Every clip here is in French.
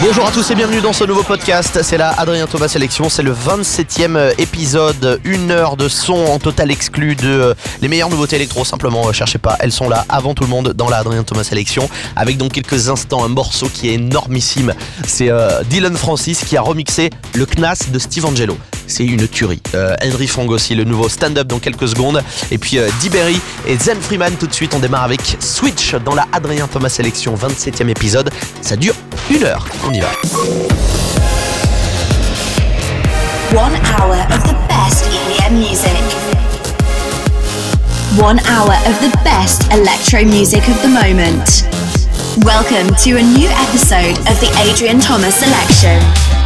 Bonjour à tous et bienvenue dans ce nouveau podcast. C'est la Adrien Thomas Sélection. C'est le 27e épisode. Une heure de son en total exclu de euh, les meilleures nouveautés électro. Simplement, euh, cherchez pas. Elles sont là avant tout le monde dans la Adrien Thomas Sélection. Avec donc quelques instants un morceau qui est énormissime. C'est euh, Dylan Francis qui a remixé le Knas de Steve Angelo. C'est une tuerie. Henry Fong aussi, le nouveau stand-up dans quelques secondes. Et puis Berry et Zen Freeman tout de suite. On démarre avec Switch dans la Adrien Thomas Sélection 27e épisode. Ça dure une heure. On y va. One hour of the best EDM music. One hour of the best electro music of the moment. Welcome to a new episode of the Adrian Thomas Selection.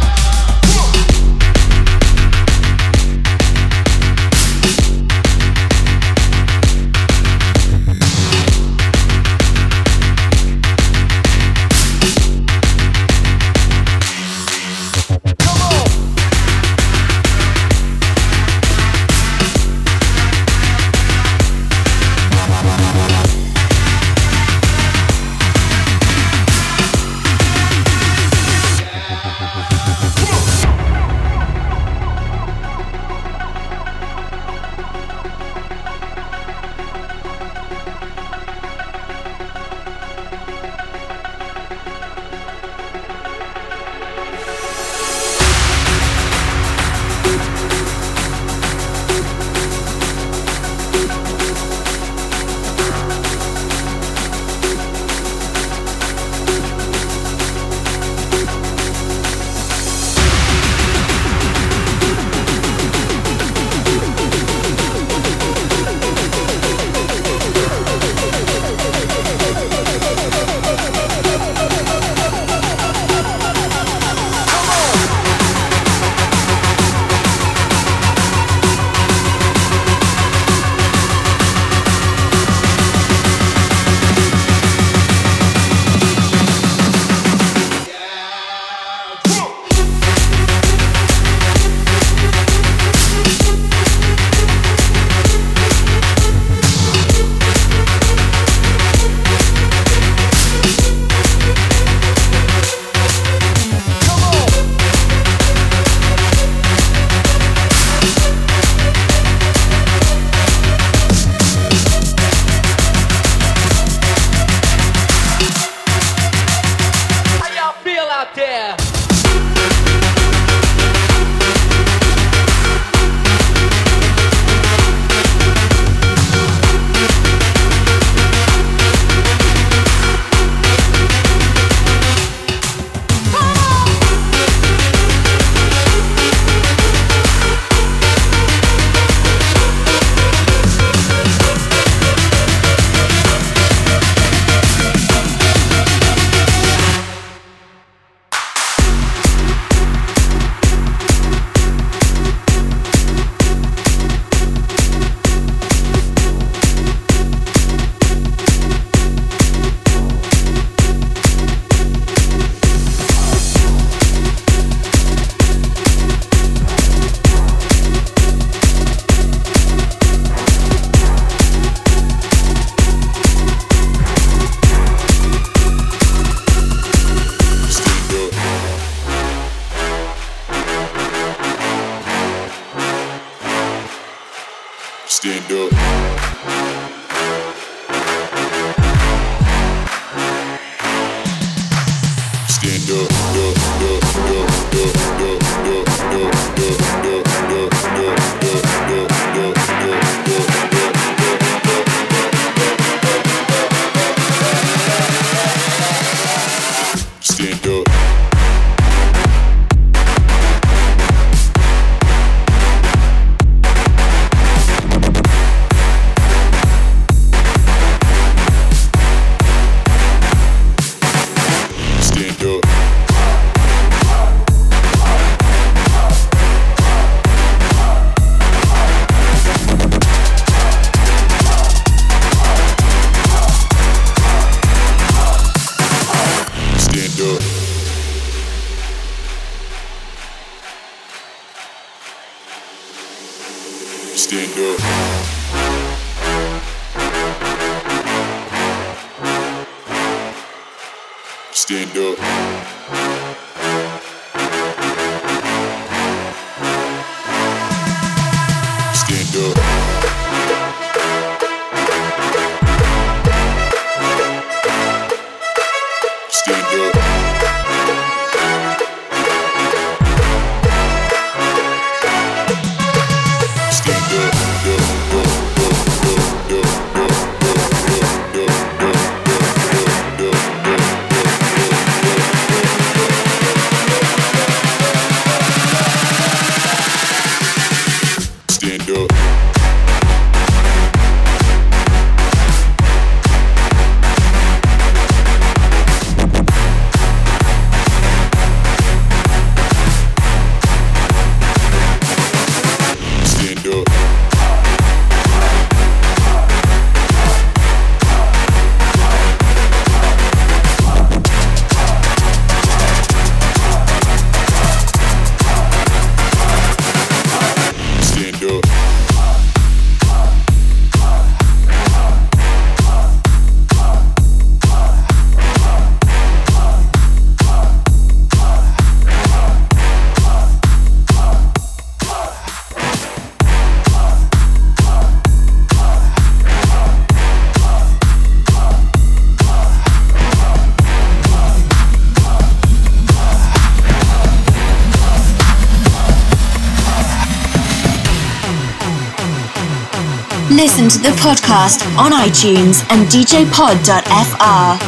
To the podcast on iTunes and djpod.fr.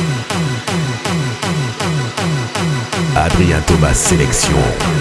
Adrien Thomas Sélection.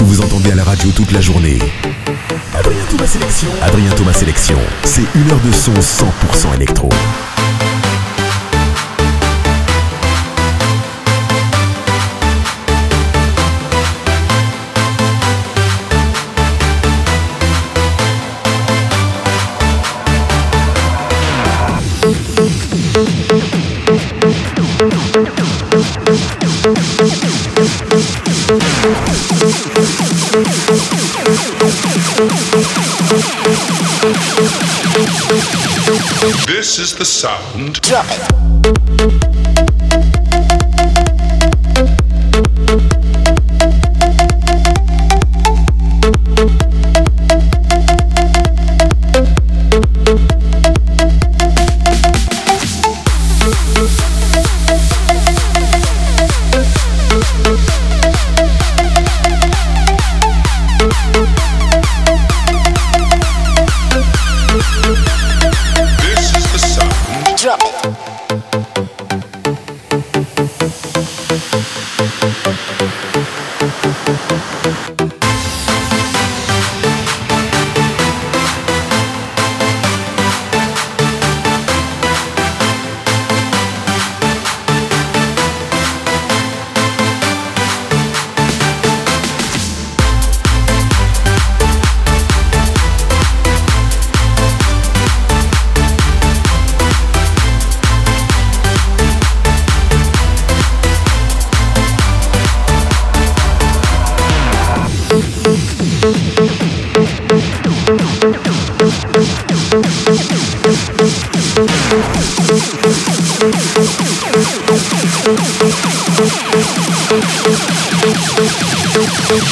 Que vous entendez à la radio toute la journée. Adrien Thomas Sélection. Adrien Thomas Sélection. C'est une heure de son 100% électro. This is the sound. Drop it.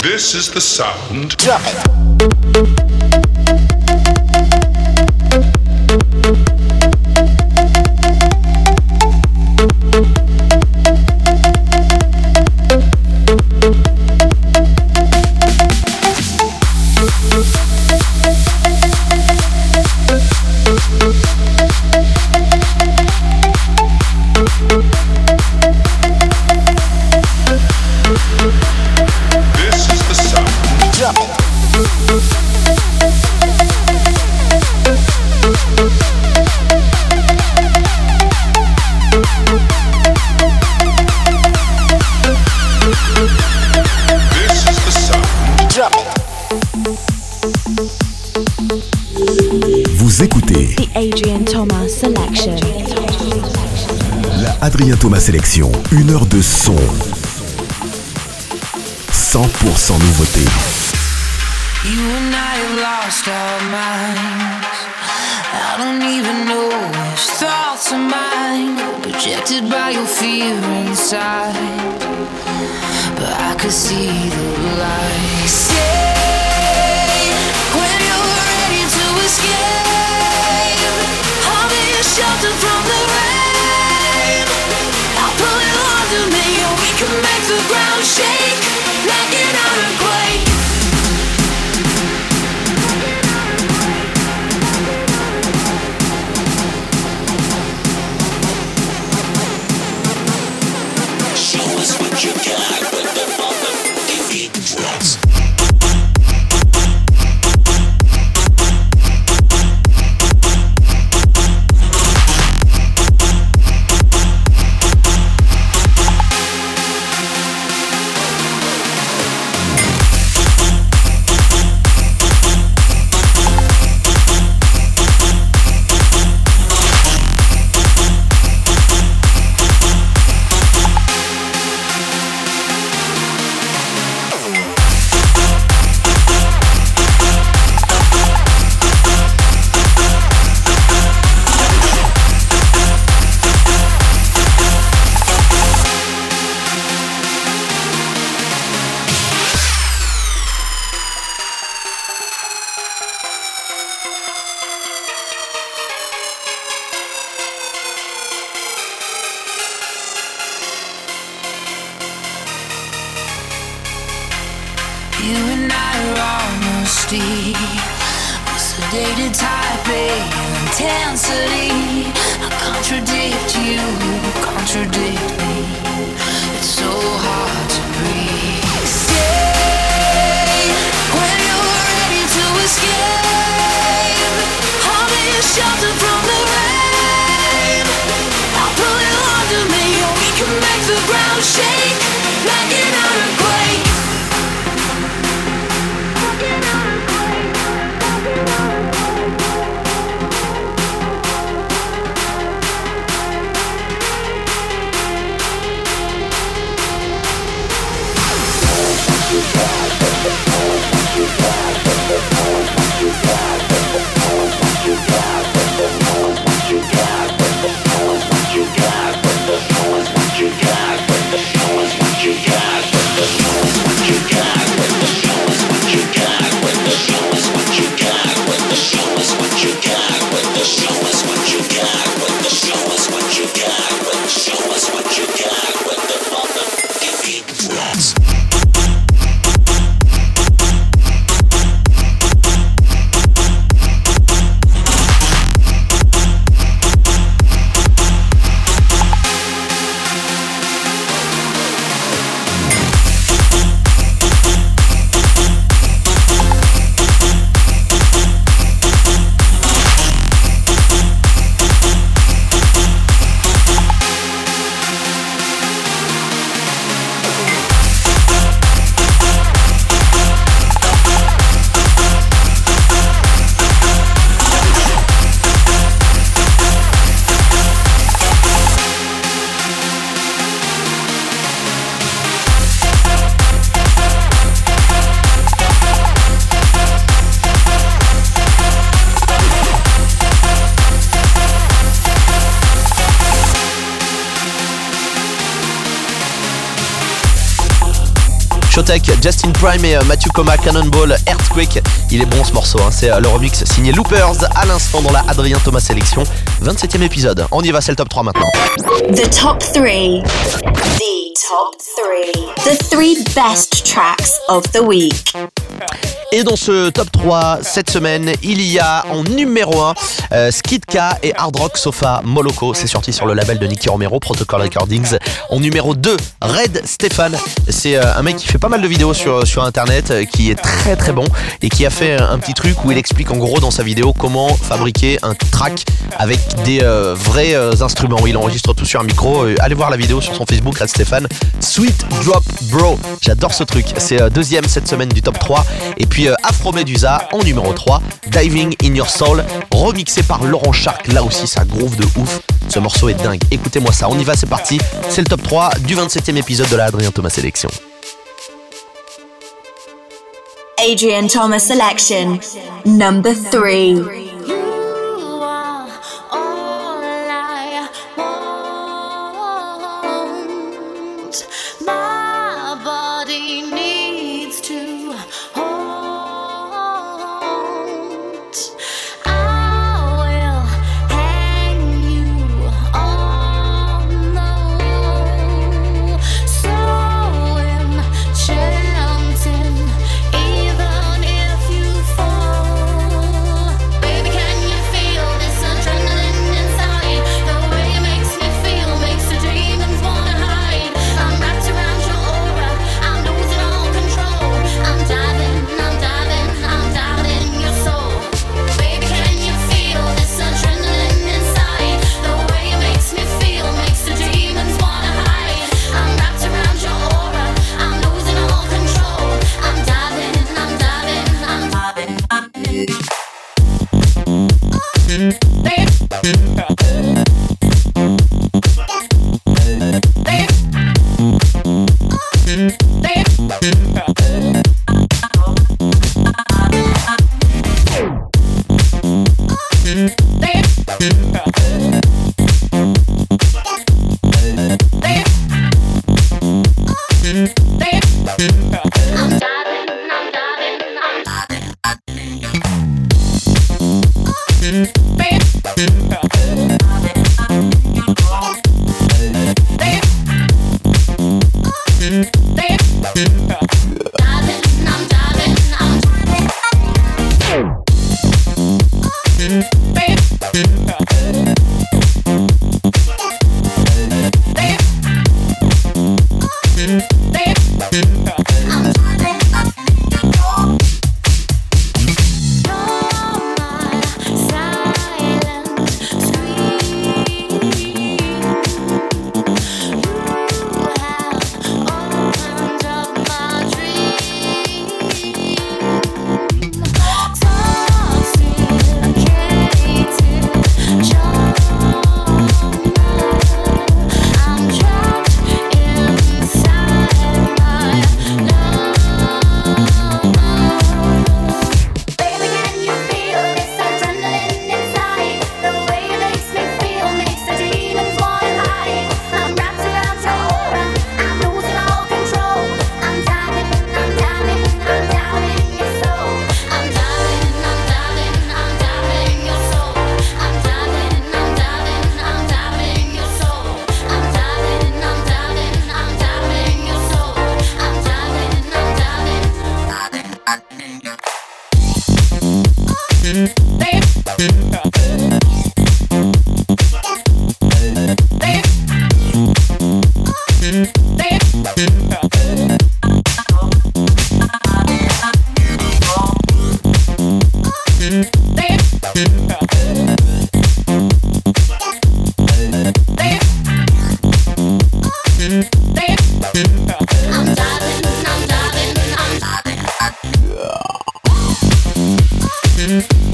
This is the sound. Drop it. Sélection. Une heure de son. 100% nouveauté. You and I have lost our minds. I don't even know which thoughts are mine, projected by your fear inside. But I could see the light. Stay when you're ready to escape. I'll be a shelter from the rain. Pull it onto me. You can make the ground shake, knocking out a Prime et euh, Matthew Coma, Cannonball, Earthquake. Il est bon ce morceau, hein. c'est euh, le remix signé Loopers à l'instant dans la Adrien Thomas sélection. 27 e épisode. On y va, c'est le top 3 maintenant. The top three. The top three. The three best tracks of the week. Et dans ce top 3, cette semaine, il y a en numéro 1 euh, Skidka et Hard Rock Sofa Moloko. C'est sorti sur le label de Nicky Romero, Protocol Recordings. En numéro 2, Red Stéphane. C'est euh, un mec qui fait pas mal de vidéos sur, sur internet, euh, qui est très très bon et qui a fait un petit truc où il explique en gros dans sa vidéo comment fabriquer un track avec des vrais instruments. Il enregistre tout sur un micro. Allez voir la vidéo sur son Facebook, Red Stéphane. Sweet Drop Bro. J'adore ce truc. C'est deuxième cette semaine du top 3. Et puis puis euh, Afro Medusa en numéro 3, Diving in Your Soul, remixé par Laurent Shark, là aussi ça groove de ouf. Ce morceau est dingue, écoutez-moi ça, on y va, c'est parti, c'est le top 3 du 27e épisode de la Adrien Thomas Selection. Adrian Thomas Selection, number 3. Diving,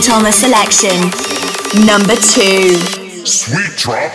Thomas selection. Number two. Sweet drop,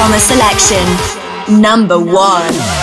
Thomas selection. Number one.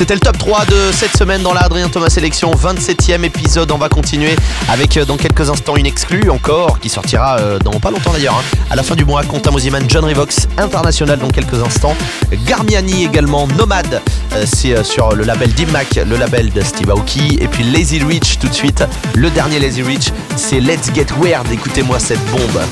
C'était le top 3 de cette semaine dans la Adrien Thomas Sélection, 27e épisode. On va continuer avec euh, dans quelques instants une exclue encore qui sortira euh, dans pas longtemps d'ailleurs. hein. À la fin du mois, Quentin Mosiman, John Revox International dans quelques instants. Garmiani également, Nomade, euh, c'est sur le label Mac, le label de Steve Aoki. Et puis Lazy Rich tout de suite. Le dernier Lazy Rich, c'est Let's Get Weird. Écoutez-moi cette bombe.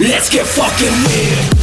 Let's get fucking weird.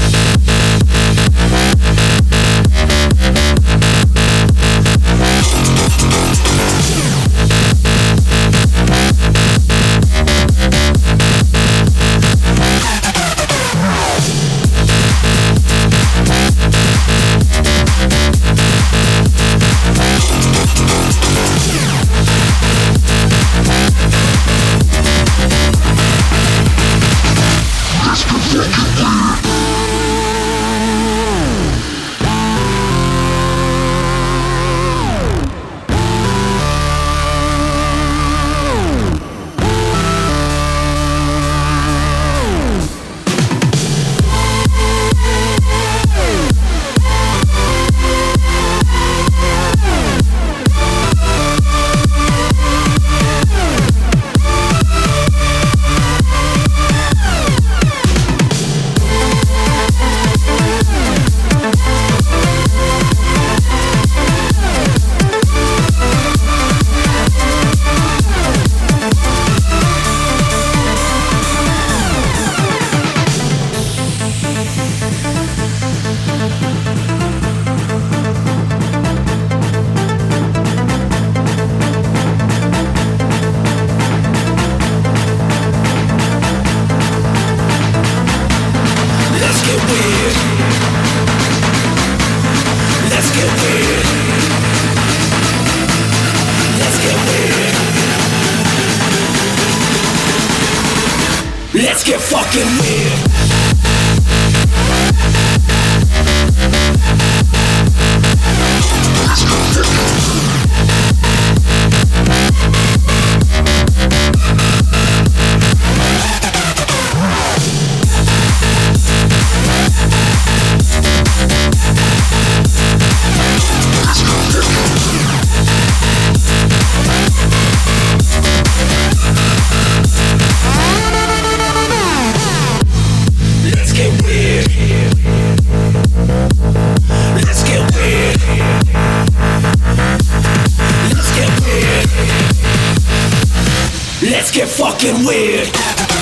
Let's get fucking weird.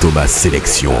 Thomas Sélection.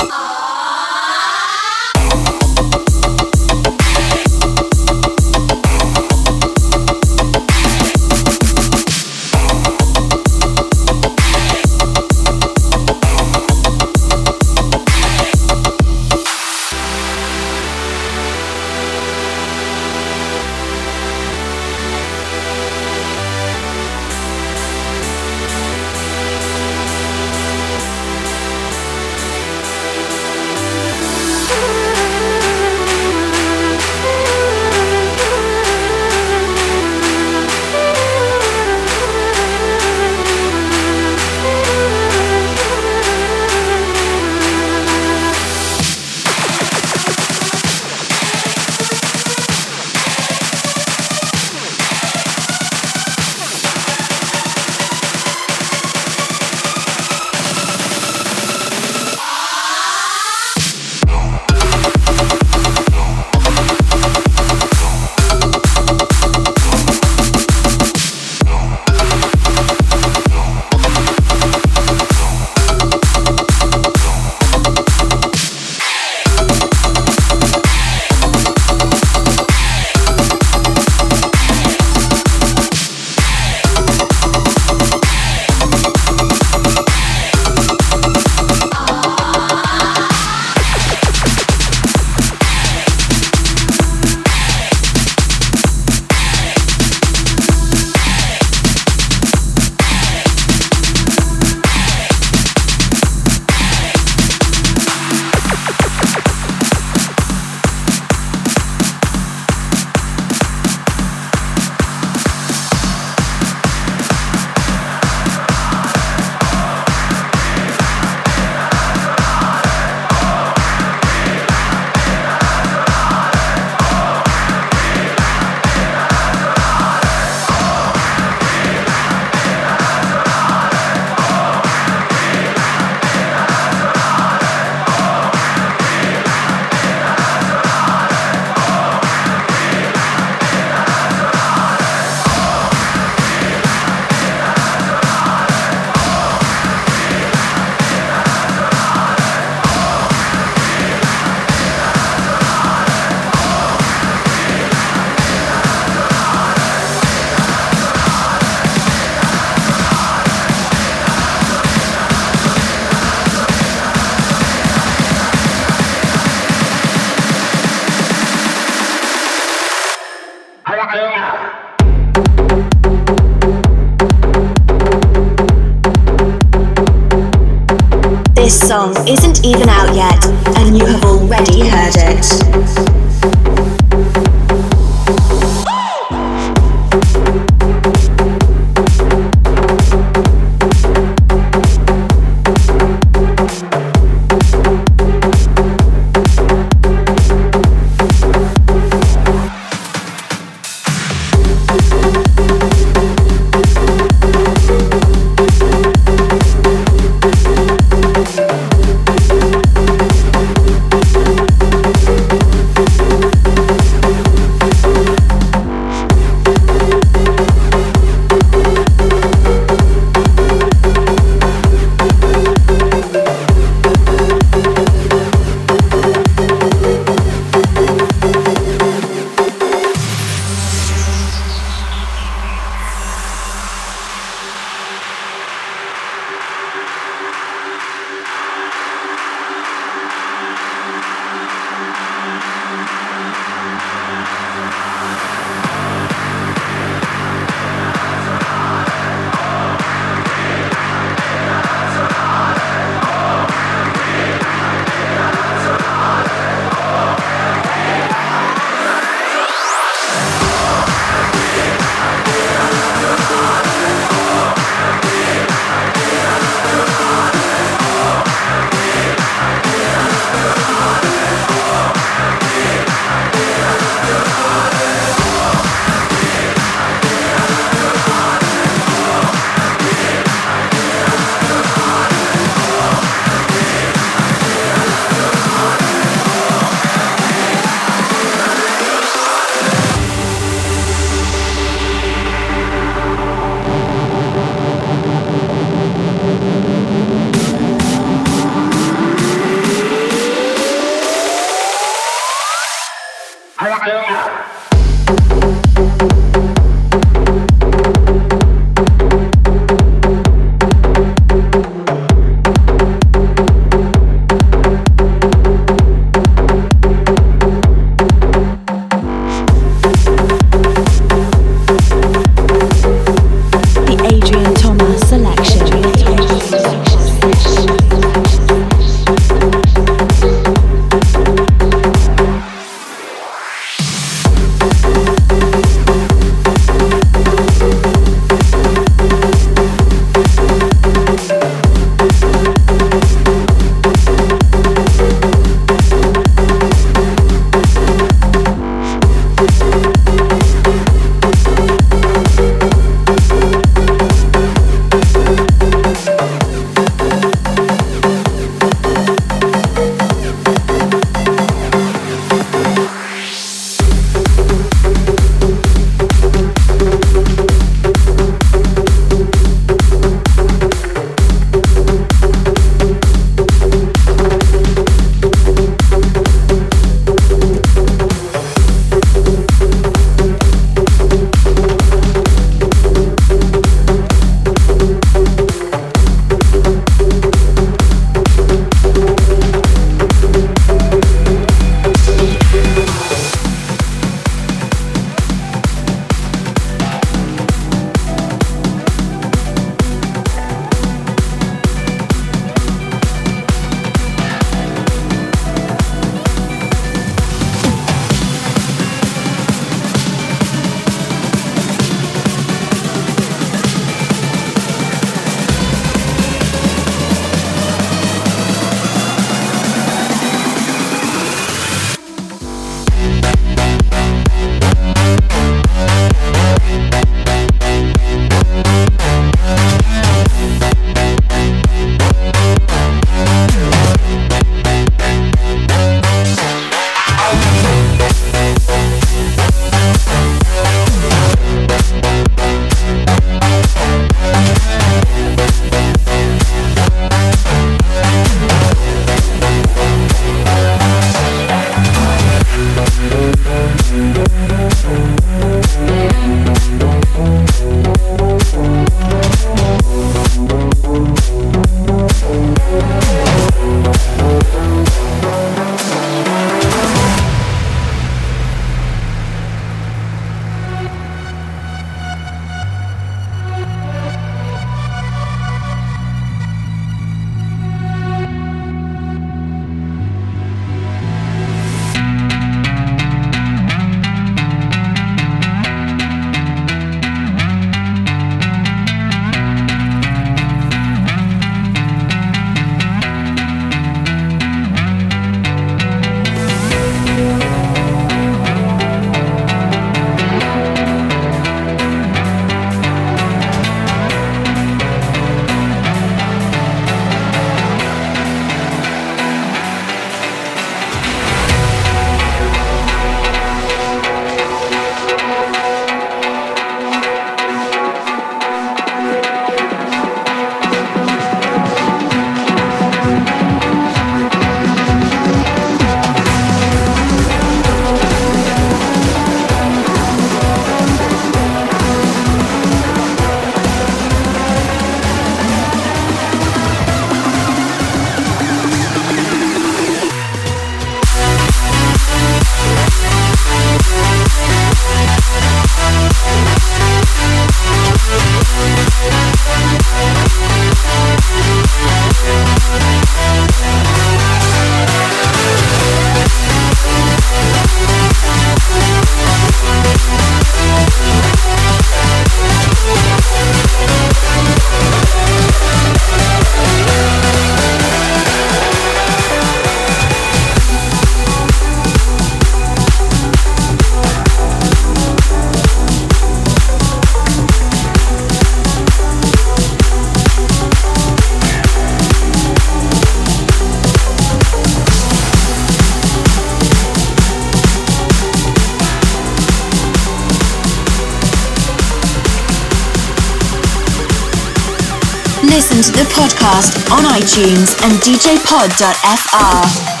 Podcast on iTunes and djpod.fr.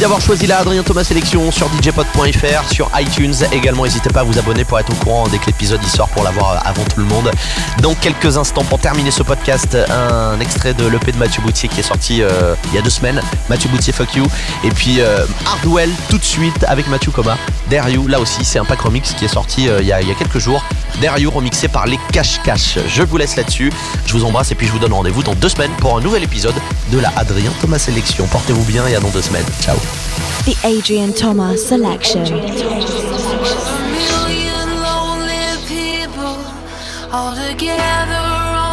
D'avoir choisi la Adrien Thomas Sélection sur djpod.fr, sur iTunes. Également, n'hésitez pas à vous abonner pour être au courant dès que l'épisode y sort pour l'avoir avant tout le monde. Dans quelques instants, pour terminer ce podcast, un extrait de l'EP de Mathieu Boutier qui est sorti euh, il y a deux semaines. Mathieu Boutier, fuck you. Et puis euh, Hardwell tout de suite avec Mathieu Coma. Dare là aussi, c'est un pack remix qui est sorti euh, il, y a, quelques jours. Dare remixé par les Cash Cash. Je vous laisse là-dessus. Je vous embrasse et puis je vous donne rendez-vous dans deux semaines pour un nouvel épisode de la Adrien Thomas Sélection. Portez-vous bien et à dans deux semaines. Ciao. The Adrian Thomas Selection. million lonely people all together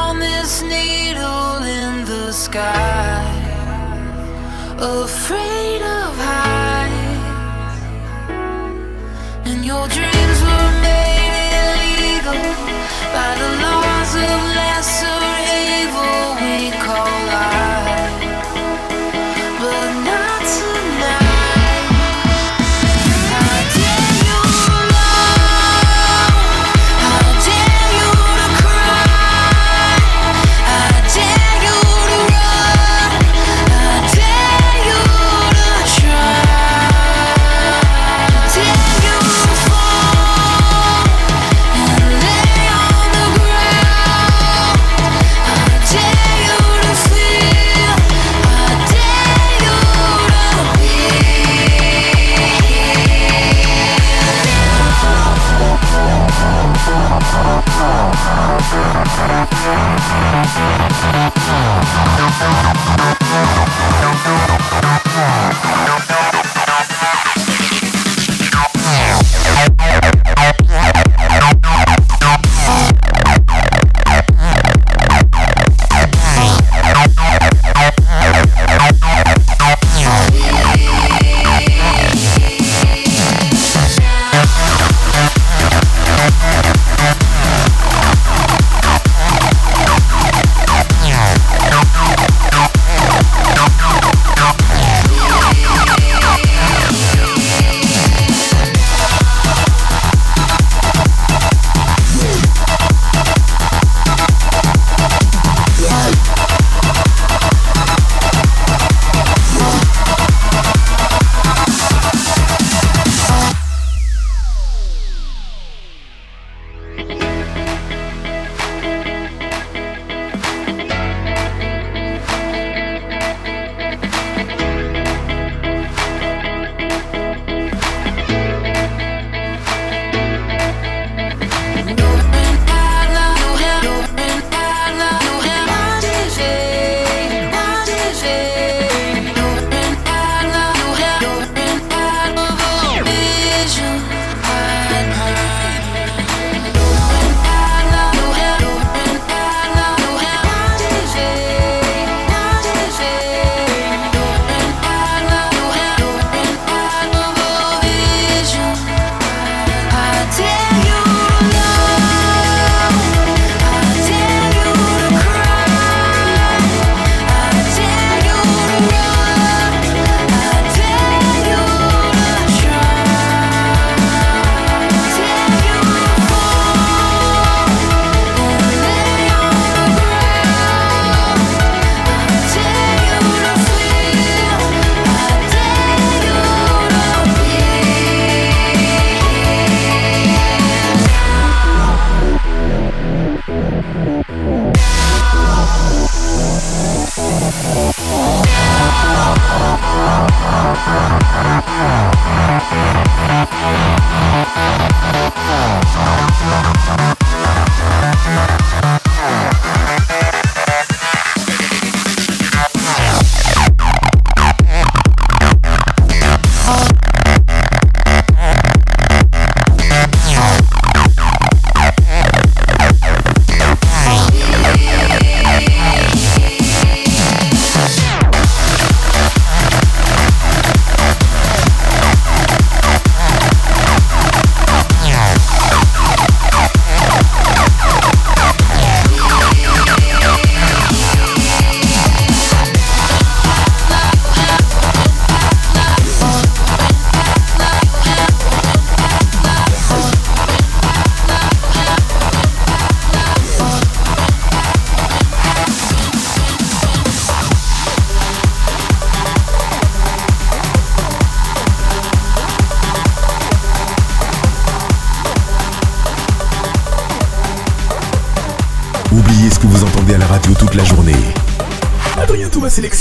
on this needle in the sky, afraid of heights, and your dreams were made illegal by the laws of lesser evil we call life,